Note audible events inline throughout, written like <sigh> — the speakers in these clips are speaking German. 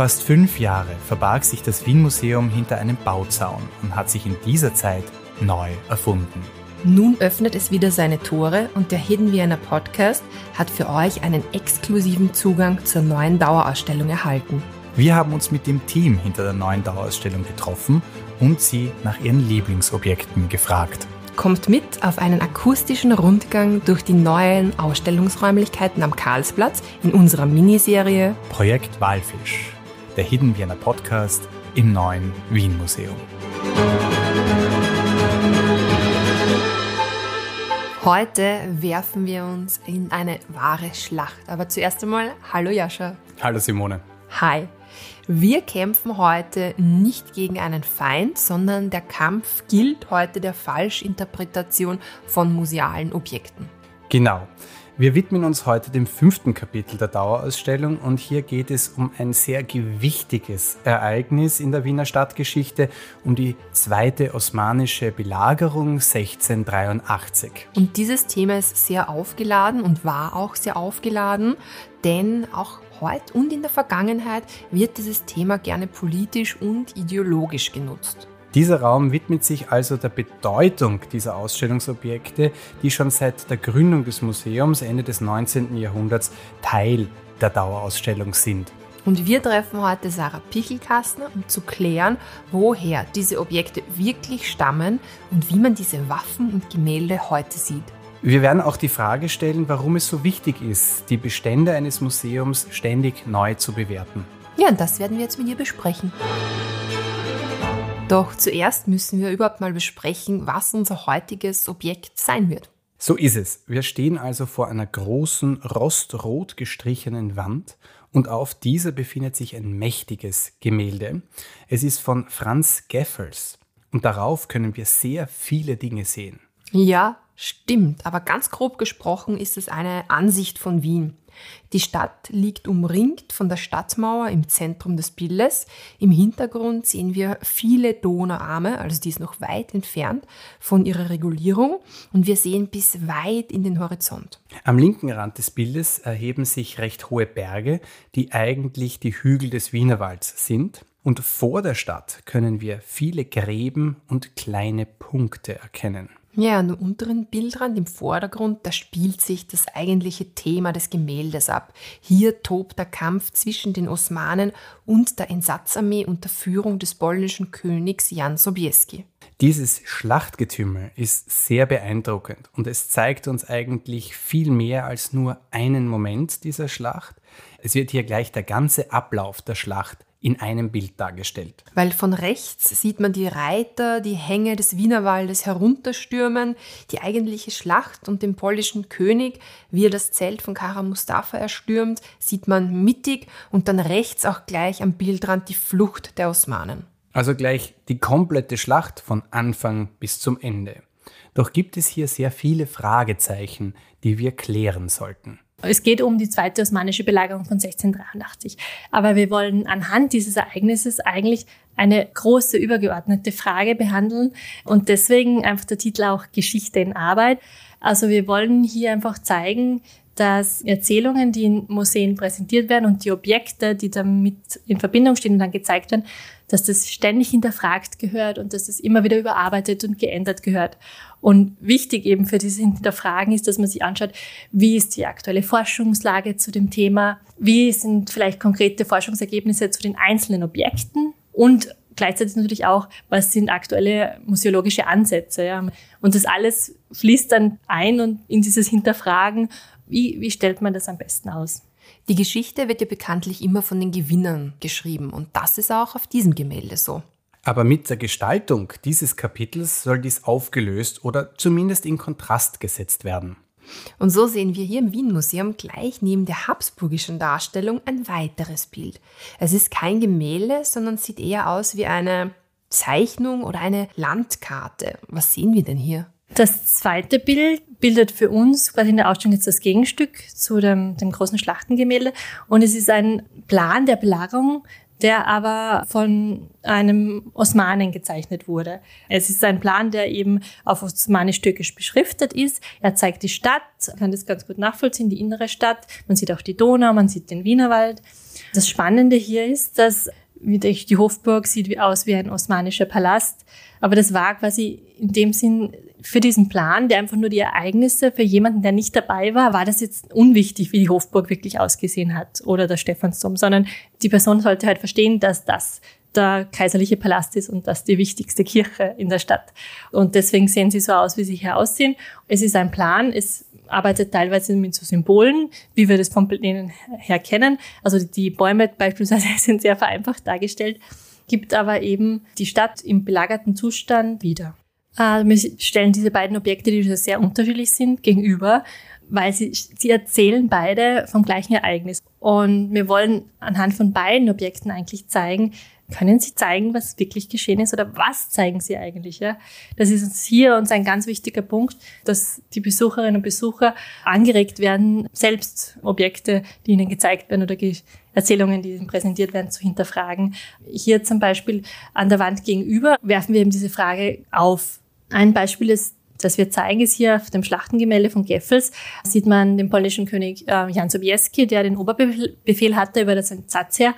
Fast fünf Jahre verbarg sich das Wien-Museum hinter einem Bauzaun und hat sich in dieser Zeit neu erfunden. Nun öffnet es wieder seine Tore und der Hidden Vienna Podcast hat für euch einen exklusiven Zugang zur neuen Dauerausstellung erhalten. Wir haben uns mit dem Team hinter der neuen Dauerausstellung getroffen und sie nach ihren Lieblingsobjekten gefragt. Kommt mit auf einen akustischen Rundgang durch die neuen Ausstellungsräumlichkeiten am Karlsplatz in unserer Miniserie Projekt Walfisch, der Hidden Vienna Podcast im neuen Wien Museum. Heute werfen wir uns in eine wahre Schlacht. Aber zuerst einmal, hallo Jascha. Hallo Simone. Hi. Wir kämpfen heute nicht gegen einen Feind, sondern der Kampf gilt heute der Falschinterpretation von musealen Objekten. Genau. Wir widmen uns heute dem fünften Kapitel der Dauerausstellung und hier geht es um ein sehr gewichtiges Ereignis in der Wiener Stadtgeschichte, um die zweite osmanische Belagerung 1683. Und dieses Thema ist sehr aufgeladen und war auch sehr aufgeladen, denn auch heute und in der Vergangenheit wird dieses Thema gerne politisch und ideologisch genutzt. Dieser Raum widmet sich also der Bedeutung dieser Ausstellungsobjekte, die schon seit der Gründung des Museums Ende des 19. Jahrhunderts Teil der Dauerausstellung sind. Und wir treffen heute Sarah Pichelkastner, um zu klären, woher diese Objekte wirklich stammen und wie man diese Waffen und Gemälde heute sieht. Wir werden auch die Frage stellen, warum es so wichtig ist, die Bestände eines Museums ständig neu zu bewerten. Ja, und das werden wir jetzt mit ihr besprechen. Doch zuerst müssen wir überhaupt mal besprechen, was unser heutiges Objekt sein wird. So ist es. Wir stehen also vor einer großen, rostrot gestrichenen Wand und auf dieser befindet sich ein mächtiges Gemälde. Es ist von Franz Geffels und darauf können wir sehr viele Dinge sehen. Ja, stimmt, aber ganz grob gesprochen ist es eine Ansicht von Wien. Die Stadt liegt umringt von der Stadtmauer im Zentrum des Bildes. Im Hintergrund sehen wir viele Donauarme, also die ist noch weit entfernt von ihrer Regulierung und wir sehen bis weit in den Horizont. Am linken Rand des Bildes erheben sich recht hohe Berge, die eigentlich die Hügel des Wienerwalds sind. Und vor der Stadt können wir viele Gräben und kleine Punkte erkennen. Ja, und im unteren Bildrand, im Vordergrund, da spielt sich das eigentliche Thema des Gemäldes ab. Hier tobt der Kampf zwischen den Osmanen und der Entsatzarmee unter Führung des polnischen Königs Jan Sobieski. Dieses Schlachtgetümmel ist sehr beeindruckend und es zeigt uns eigentlich viel mehr als nur einen Moment dieser Schlacht. Es wird hier gleich der ganze Ablauf der Schlacht in einem Bild dargestellt. Weil von rechts sieht man die Reiter, die Hänge des Wienerwaldes herunterstürmen, die eigentliche Schlacht und den polnischen König, wie er das Zelt von Kara Mustafa erstürmt, sieht man mittig und dann rechts auch gleich am Bildrand die Flucht der Osmanen. Also gleich die komplette Schlacht von Anfang bis zum Ende. Doch gibt es hier sehr viele Fragezeichen, die wir klären sollten. Es geht um die zweite osmanische Belagerung von 1683. Aber wir wollen anhand dieses Ereignisses eigentlich eine große übergeordnete Frage behandeln und deswegen einfach der Titel auch Geschichte in Arbeit. Also wir wollen hier einfach zeigen, dass Erzählungen, die in Museen präsentiert werden und die Objekte, die damit in Verbindung stehen und dann gezeigt werden, dass das ständig hinterfragt gehört und dass das immer wieder überarbeitet und geändert gehört. Und wichtig eben für dieses Hinterfragen ist, dass man sich anschaut, wie ist die aktuelle Forschungslage zu dem Thema, wie sind vielleicht konkrete Forschungsergebnisse zu den einzelnen Objekten und gleichzeitig natürlich auch, was sind aktuelle museologische Ansätze. Ja? Und das alles fließt dann ein und in dieses Hinterfragen, wie, wie stellt man das am besten aus? Die Geschichte wird ja bekanntlich immer von den Gewinnern geschrieben und das ist auch auf diesem Gemälde so. Aber mit der Gestaltung dieses Kapitels soll dies aufgelöst oder zumindest in Kontrast gesetzt werden. Und so sehen wir hier im Wien-Museum gleich neben der habsburgischen Darstellung ein weiteres Bild. Es ist kein Gemälde, sondern sieht eher aus wie eine Zeichnung oder eine Landkarte. Was sehen wir denn hier? Das zweite Bild bildet für uns quasi in der Ausstellung jetzt das Gegenstück zu dem, dem großen Schlachtengemälde. Und es ist ein Plan der Belagerung, der aber von einem Osmanen gezeichnet wurde. Es ist ein Plan, der eben auf osmanisch-türkisch beschriftet ist. Er zeigt die Stadt, man kann das ganz gut nachvollziehen, die innere Stadt. Man sieht auch die Donau, man sieht den Wienerwald. Das Spannende hier ist, dass die Hofburg sieht aus wie ein osmanischer Palast, aber das war quasi in dem Sinn für diesen Plan, der einfach nur die Ereignisse für jemanden, der nicht dabei war, war das jetzt unwichtig, wie die Hofburg wirklich ausgesehen hat oder der Stephansdom, sondern die Person sollte halt verstehen, dass das der kaiserliche Palast ist und das die wichtigste Kirche in der Stadt. Und deswegen sehen sie so aus, wie sie hier aussehen. Es ist ein Plan, es arbeitet teilweise mit so Symbolen, wie wir das vom Plänen her kennen. Also die Bäume beispielsweise <laughs> sind sehr vereinfacht dargestellt, gibt aber eben die Stadt im belagerten Zustand wieder. Äh, wir stellen diese beiden Objekte, die sehr unterschiedlich sind, gegenüber, weil sie, sie erzählen beide vom gleichen Ereignis. Und wir wollen anhand von beiden Objekten eigentlich zeigen, können Sie zeigen, was wirklich geschehen ist oder was zeigen Sie eigentlich? Ja? Das ist uns hier uns ein ganz wichtiger Punkt, dass die Besucherinnen und Besucher angeregt werden, selbst Objekte, die ihnen gezeigt werden oder Erzählungen, die ihnen präsentiert werden, zu hinterfragen. Hier zum Beispiel an der Wand gegenüber werfen wir eben diese Frage auf. Ein Beispiel ist das wir zeigen, ist hier auf dem Schlachtengemälde von Geffels, sieht man den polnischen König äh, Jan Sobieski, der den Oberbefehl hatte über das Entsatzheer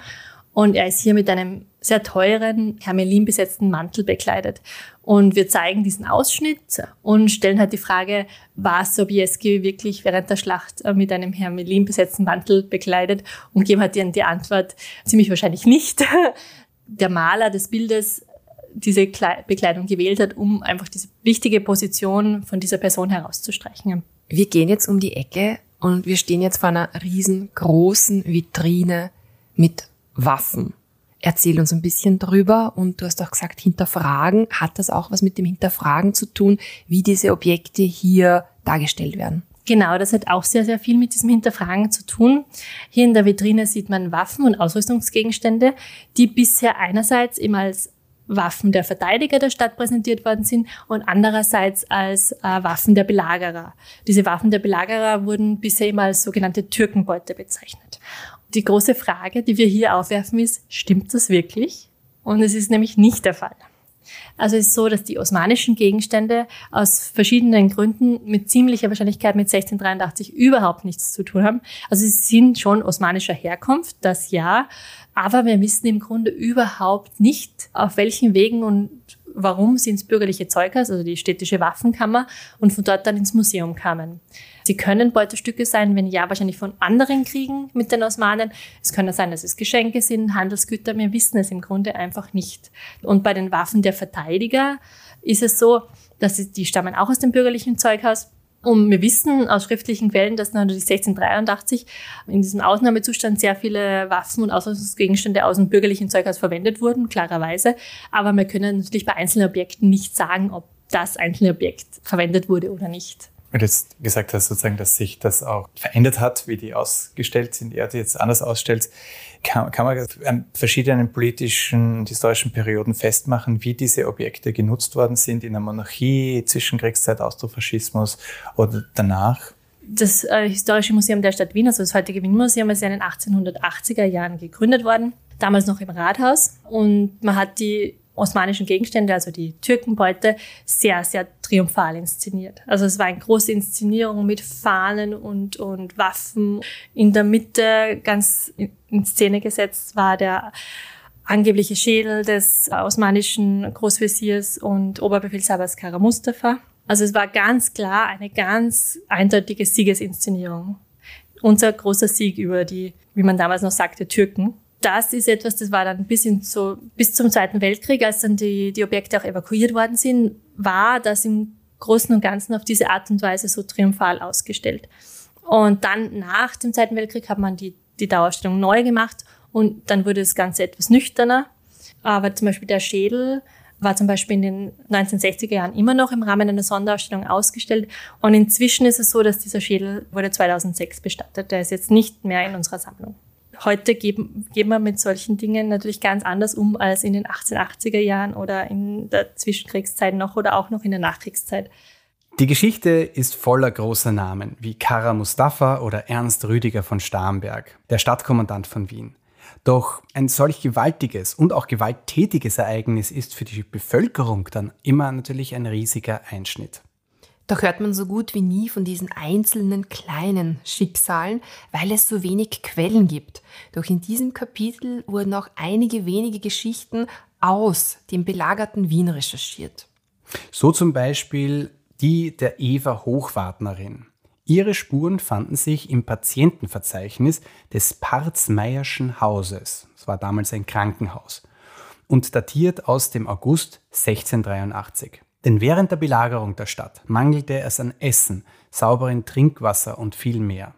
und er ist hier mit einem sehr teuren, hermelin besetzten Mantel bekleidet. Und wir zeigen diesen Ausschnitt und stellen halt die Frage, war Sobieski wirklich während der Schlacht äh, mit einem hermelin besetzten Mantel bekleidet? Und geben halt die Antwort, ziemlich wahrscheinlich nicht. <laughs> Der Maler des Bildes diese Bekleidung gewählt hat, um einfach diese wichtige Position von dieser Person herauszustreichen. Wir gehen jetzt um die Ecke und wir stehen jetzt vor einer riesengroßen Vitrine mit Waffen. Erzähl uns ein bisschen drüber und du hast auch gesagt, hinterfragen. Hat das auch was mit dem Hinterfragen zu tun, wie diese Objekte hier dargestellt werden? Genau, das hat auch sehr, sehr viel mit diesem Hinterfragen zu tun. Hier in der Vitrine sieht man Waffen und Ausrüstungsgegenstände, die bisher einerseits eben als Waffen der Verteidiger der Stadt präsentiert worden sind und andererseits als äh, Waffen der Belagerer. Diese Waffen der Belagerer wurden bisher immer als sogenannte Türkenbeute bezeichnet. Die große Frage, die wir hier aufwerfen, ist, stimmt das wirklich? Und es ist nämlich nicht der Fall. Also es ist so, dass die osmanischen Gegenstände aus verschiedenen Gründen mit ziemlicher Wahrscheinlichkeit mit 1683 überhaupt nichts zu tun haben. Also sie sind schon osmanischer Herkunft, das ja, aber wir wissen im Grunde überhaupt nicht, auf welchen Wegen und warum sie ins bürgerliche Zeughaus, also die städtische Waffenkammer, und von dort dann ins Museum kamen. Sie können Beutestücke sein, wenn ja, wahrscheinlich von anderen Kriegen mit den Osmanen. Es kann sein, dass es Geschenke sind, Handelsgüter. Wir wissen es im Grunde einfach nicht. Und bei den Waffen der Verteidiger ist es so, dass sie, die stammen auch aus dem bürgerlichen Zeughaus. Und wir wissen aus schriftlichen Quellen, dass natürlich 1683 in diesem Ausnahmezustand sehr viele Waffen und Ausrüstungsgegenstände aus dem bürgerlichen Zeughaus verwendet wurden, klarerweise. Aber wir können natürlich bei einzelnen Objekten nicht sagen, ob das einzelne Objekt verwendet wurde oder nicht. Du jetzt gesagt hast, sozusagen, dass sich das auch verändert hat, wie die ausgestellt sind, er die jetzt anders ausstellt. Kann, kann man an verschiedenen politischen und historischen Perioden festmachen, wie diese Objekte genutzt worden sind in der Monarchie, Zwischenkriegszeit, Austrofaschismus oder danach? Das äh, Historische Museum der Stadt Wien, also das heutige Wien-Museum, ist ja in den 1880er Jahren gegründet worden, damals noch im Rathaus. Und man hat die osmanischen Gegenstände, also die Türkenbeute, sehr, sehr triumphal inszeniert. Also es war eine große Inszenierung mit Fahnen und, und Waffen. In der Mitte ganz in Szene gesetzt war der angebliche Schädel des osmanischen Großveziers und Oberbefehlshabers Kara Mustafa. Also es war ganz klar eine ganz eindeutige Siegesinszenierung. Unser großer Sieg über die, wie man damals noch sagte, Türken das ist etwas, das war dann bis, in so, bis zum Zweiten Weltkrieg, als dann die, die Objekte auch evakuiert worden sind, war das im Großen und Ganzen auf diese Art und Weise so triumphal ausgestellt. Und dann nach dem Zweiten Weltkrieg hat man die, die Dauerausstellung neu gemacht und dann wurde das Ganze etwas nüchterner. Aber zum Beispiel der Schädel war zum Beispiel in den 1960er Jahren immer noch im Rahmen einer Sonderausstellung ausgestellt. Und inzwischen ist es so, dass dieser Schädel wurde 2006 bestattet. Der ist jetzt nicht mehr in unserer Sammlung heute geben, gehen wir mit solchen Dingen natürlich ganz anders um als in den 1880er Jahren oder in der Zwischenkriegszeit noch oder auch noch in der Nachkriegszeit. Die Geschichte ist voller großer Namen wie Kara Mustafa oder Ernst Rüdiger von Starnberg, der Stadtkommandant von Wien. Doch ein solch gewaltiges und auch gewalttätiges Ereignis ist für die Bevölkerung dann immer natürlich ein riesiger Einschnitt. Doch hört man so gut wie nie von diesen einzelnen kleinen Schicksalen, weil es so wenig Quellen gibt. Doch in diesem Kapitel wurden auch einige wenige Geschichten aus dem belagerten Wien recherchiert. So zum Beispiel die der Eva Hochwartnerin. Ihre Spuren fanden sich im Patientenverzeichnis des Parzmeierschen Hauses. Es war damals ein Krankenhaus und datiert aus dem August 1683. Denn während der Belagerung der Stadt mangelte es an Essen, sauberen Trinkwasser und viel mehr.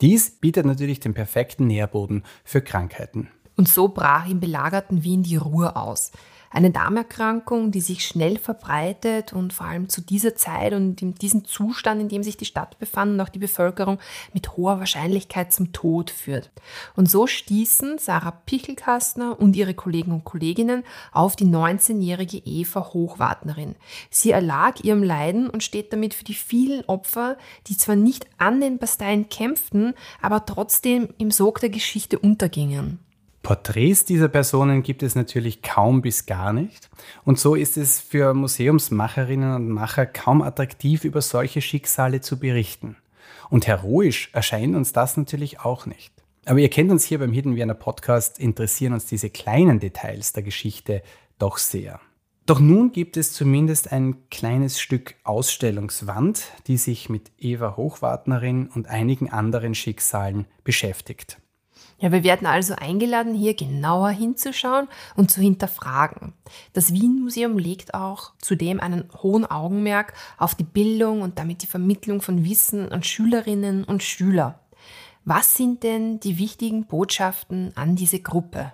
Dies bietet natürlich den perfekten Nährboden für Krankheiten. Und so brach im belagerten Wien die Ruhe aus. Eine Darmerkrankung, die sich schnell verbreitet und vor allem zu dieser Zeit und in diesem Zustand, in dem sich die Stadt befand und auch die Bevölkerung mit hoher Wahrscheinlichkeit zum Tod führt. Und so stießen Sarah Pichelkastner und ihre Kollegen und Kolleginnen auf die 19-jährige Eva Hochwartnerin. Sie erlag ihrem Leiden und steht damit für die vielen Opfer, die zwar nicht an den Basteien kämpften, aber trotzdem im Sog der Geschichte untergingen. Porträts dieser Personen gibt es natürlich kaum bis gar nicht. Und so ist es für Museumsmacherinnen und Macher kaum attraktiv, über solche Schicksale zu berichten. Und heroisch erscheint uns das natürlich auch nicht. Aber ihr kennt uns hier beim Hidden Vienna Podcast, interessieren uns diese kleinen Details der Geschichte doch sehr. Doch nun gibt es zumindest ein kleines Stück Ausstellungswand, die sich mit Eva Hochwartnerin und einigen anderen Schicksalen beschäftigt. Ja, wir werden also eingeladen, hier genauer hinzuschauen und zu hinterfragen. Das Wien-Museum legt auch zudem einen hohen Augenmerk auf die Bildung und damit die Vermittlung von Wissen an Schülerinnen und Schüler. Was sind denn die wichtigen Botschaften an diese Gruppe?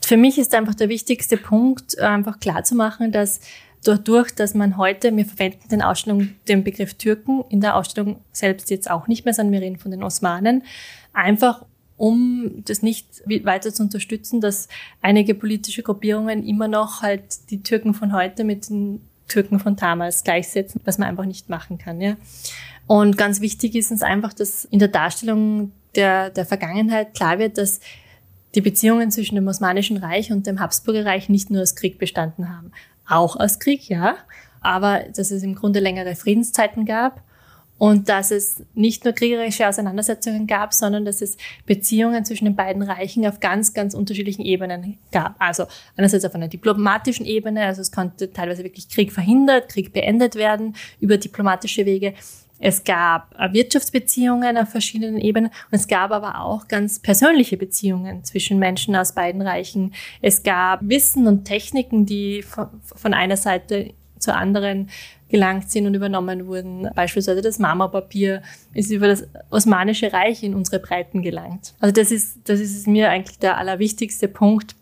Für mich ist einfach der wichtigste Punkt, einfach klarzumachen, dass dadurch, dass man heute, wir verwenden den Ausstellung den Begriff Türken, in der Ausstellung selbst jetzt auch nicht mehr, sondern wir reden von den Osmanen, einfach um das nicht weiter zu unterstützen, dass einige politische Gruppierungen immer noch halt die Türken von heute mit den Türken von damals gleichsetzen, was man einfach nicht machen kann. Ja. Und ganz wichtig ist uns einfach, dass in der Darstellung der, der Vergangenheit klar wird, dass die Beziehungen zwischen dem Osmanischen Reich und dem Habsburger Reich nicht nur aus Krieg bestanden haben. Auch aus Krieg, ja, aber dass es im Grunde längere Friedenszeiten gab und dass es nicht nur kriegerische Auseinandersetzungen gab, sondern dass es Beziehungen zwischen den beiden Reichen auf ganz, ganz unterschiedlichen Ebenen gab. Also einerseits auf einer diplomatischen Ebene, also es konnte teilweise wirklich Krieg verhindert, Krieg beendet werden über diplomatische Wege. Es gab Wirtschaftsbeziehungen auf verschiedenen Ebenen und es gab aber auch ganz persönliche Beziehungen zwischen Menschen aus beiden Reichen. Es gab Wissen und Techniken, die von einer Seite zur anderen gelangt sind und übernommen wurden. Beispielsweise das Marmorpapier ist über das Osmanische Reich in unsere Breiten gelangt. Also das ist, das ist mir eigentlich der allerwichtigste Punkt,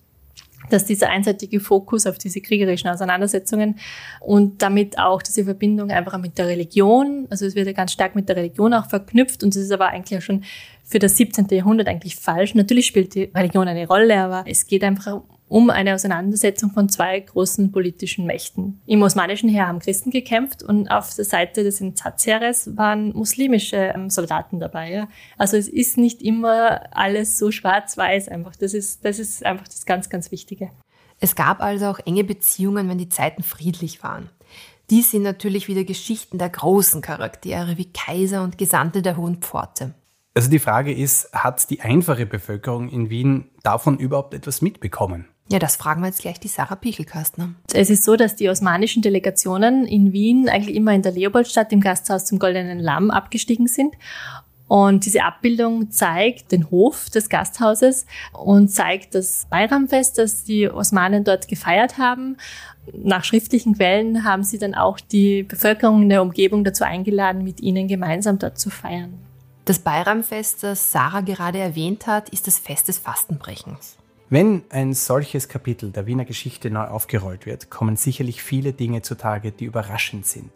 dass dieser einseitige Fokus auf diese kriegerischen Auseinandersetzungen und damit auch diese Verbindung einfach mit der Religion, also es wird ja ganz stark mit der Religion auch verknüpft und es ist aber eigentlich auch schon für das 17. Jahrhundert eigentlich falsch. Natürlich spielt die Religion eine Rolle, aber es geht einfach um eine Auseinandersetzung von zwei großen politischen Mächten. Im osmanischen Heer haben Christen gekämpft und auf der Seite des Entsatzheeres waren muslimische ähm, Soldaten dabei. Ja. Also es ist nicht immer alles so schwarz-weiß einfach. Das ist, das ist einfach das ganz, ganz Wichtige. Es gab also auch enge Beziehungen, wenn die Zeiten friedlich waren. Dies sind natürlich wieder Geschichten der großen Charaktere wie Kaiser und Gesandte der Hohen Pforte. Also die Frage ist, hat die einfache Bevölkerung in Wien davon überhaupt etwas mitbekommen? Ja, das fragen wir jetzt gleich die Sarah Pichelkastner. Es ist so, dass die osmanischen Delegationen in Wien eigentlich immer in der Leopoldstadt im Gasthaus zum Goldenen Lamm abgestiegen sind. Und diese Abbildung zeigt den Hof des Gasthauses und zeigt das Bayramfest, das die Osmanen dort gefeiert haben. Nach schriftlichen Quellen haben sie dann auch die Bevölkerung in der Umgebung dazu eingeladen, mit ihnen gemeinsam dort zu feiern. Das Bayramfest, das Sarah gerade erwähnt hat, ist das Fest des Fastenbrechens. Wenn ein solches Kapitel der Wiener Geschichte neu aufgerollt wird, kommen sicherlich viele Dinge zutage, die überraschend sind.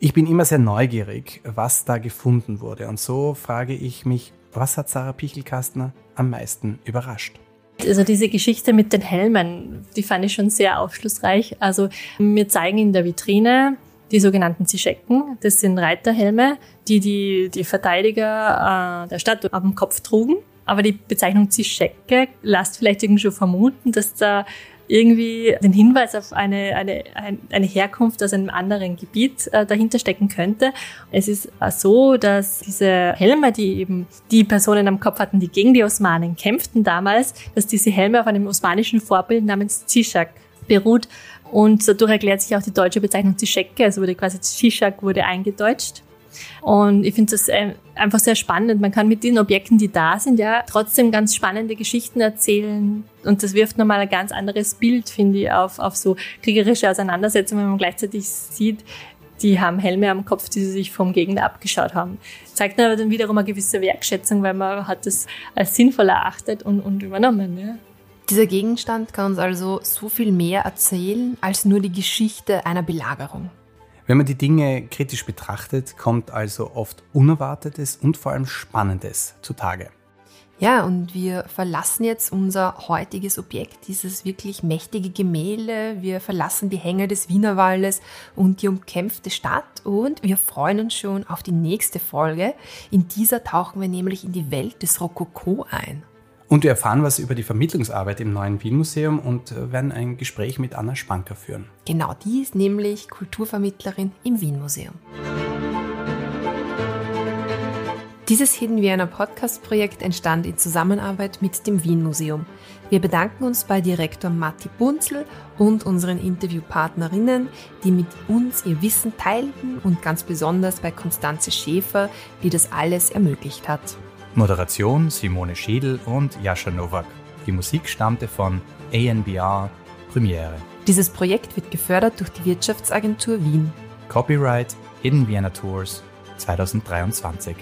Ich bin immer sehr neugierig, was da gefunden wurde. Und so frage ich mich, was hat Sarah Pichelkastner am meisten überrascht? Also diese Geschichte mit den Helmen, die fand ich schon sehr aufschlussreich. Also wir zeigen in der Vitrine die sogenannten Zischecken. Das sind Reiterhelme, die die, die Verteidiger äh, der Stadt dem Kopf trugen. Aber die Bezeichnung Zischecke lässt vielleicht irgendwie schon vermuten, dass da irgendwie den Hinweis auf eine, eine, eine Herkunft aus einem anderen Gebiet äh, dahinter stecken könnte. Es ist so, dass diese Helme, die eben die Personen am Kopf hatten, die gegen die Osmanen kämpften damals, dass diese Helme auf einem osmanischen Vorbild namens Zishak beruht. Und dadurch erklärt sich auch die deutsche Bezeichnung Zischecke, also wurde quasi Zishak wurde eingedeutscht. Und ich finde das äh, einfach sehr spannend. Man kann mit den Objekten, die da sind, ja trotzdem ganz spannende Geschichten erzählen. Und das wirft nochmal ein ganz anderes Bild, finde ich, auf, auf so kriegerische Auseinandersetzungen, wenn man gleichzeitig sieht, die haben Helme am Kopf, die sie sich vom Gegner abgeschaut haben. Zeigt aber dann wiederum eine gewisse Wertschätzung, weil man hat das als sinnvoll erachtet und, und übernommen. Ja. Dieser Gegenstand kann uns also so viel mehr erzählen als nur die Geschichte einer Belagerung. Wenn man die Dinge kritisch betrachtet, kommt also oft Unerwartetes und vor allem Spannendes zutage. Ja, und wir verlassen jetzt unser heutiges Objekt, dieses wirklich mächtige Gemälde. Wir verlassen die Hänge des Wienerwaldes und die umkämpfte Stadt und wir freuen uns schon auf die nächste Folge. In dieser tauchen wir nämlich in die Welt des Rokoko ein. Und wir erfahren was über die Vermittlungsarbeit im neuen Wien-Museum und äh, werden ein Gespräch mit Anna Spanker führen. Genau, die ist nämlich Kulturvermittlerin im Wien-Museum. Dieses Hidden Vienna Podcast-Projekt entstand in Zusammenarbeit mit dem Wien-Museum. Wir bedanken uns bei Direktor Matti Bunzel und unseren Interviewpartnerinnen, die mit uns ihr Wissen teilten und ganz besonders bei Konstanze Schäfer, die das alles ermöglicht hat. Moderation Simone Schiedl und Jascha Nowak. Die Musik stammte von ANBR Premiere. Dieses Projekt wird gefördert durch die Wirtschaftsagentur Wien. Copyright Hidden Vienna Tours 2023.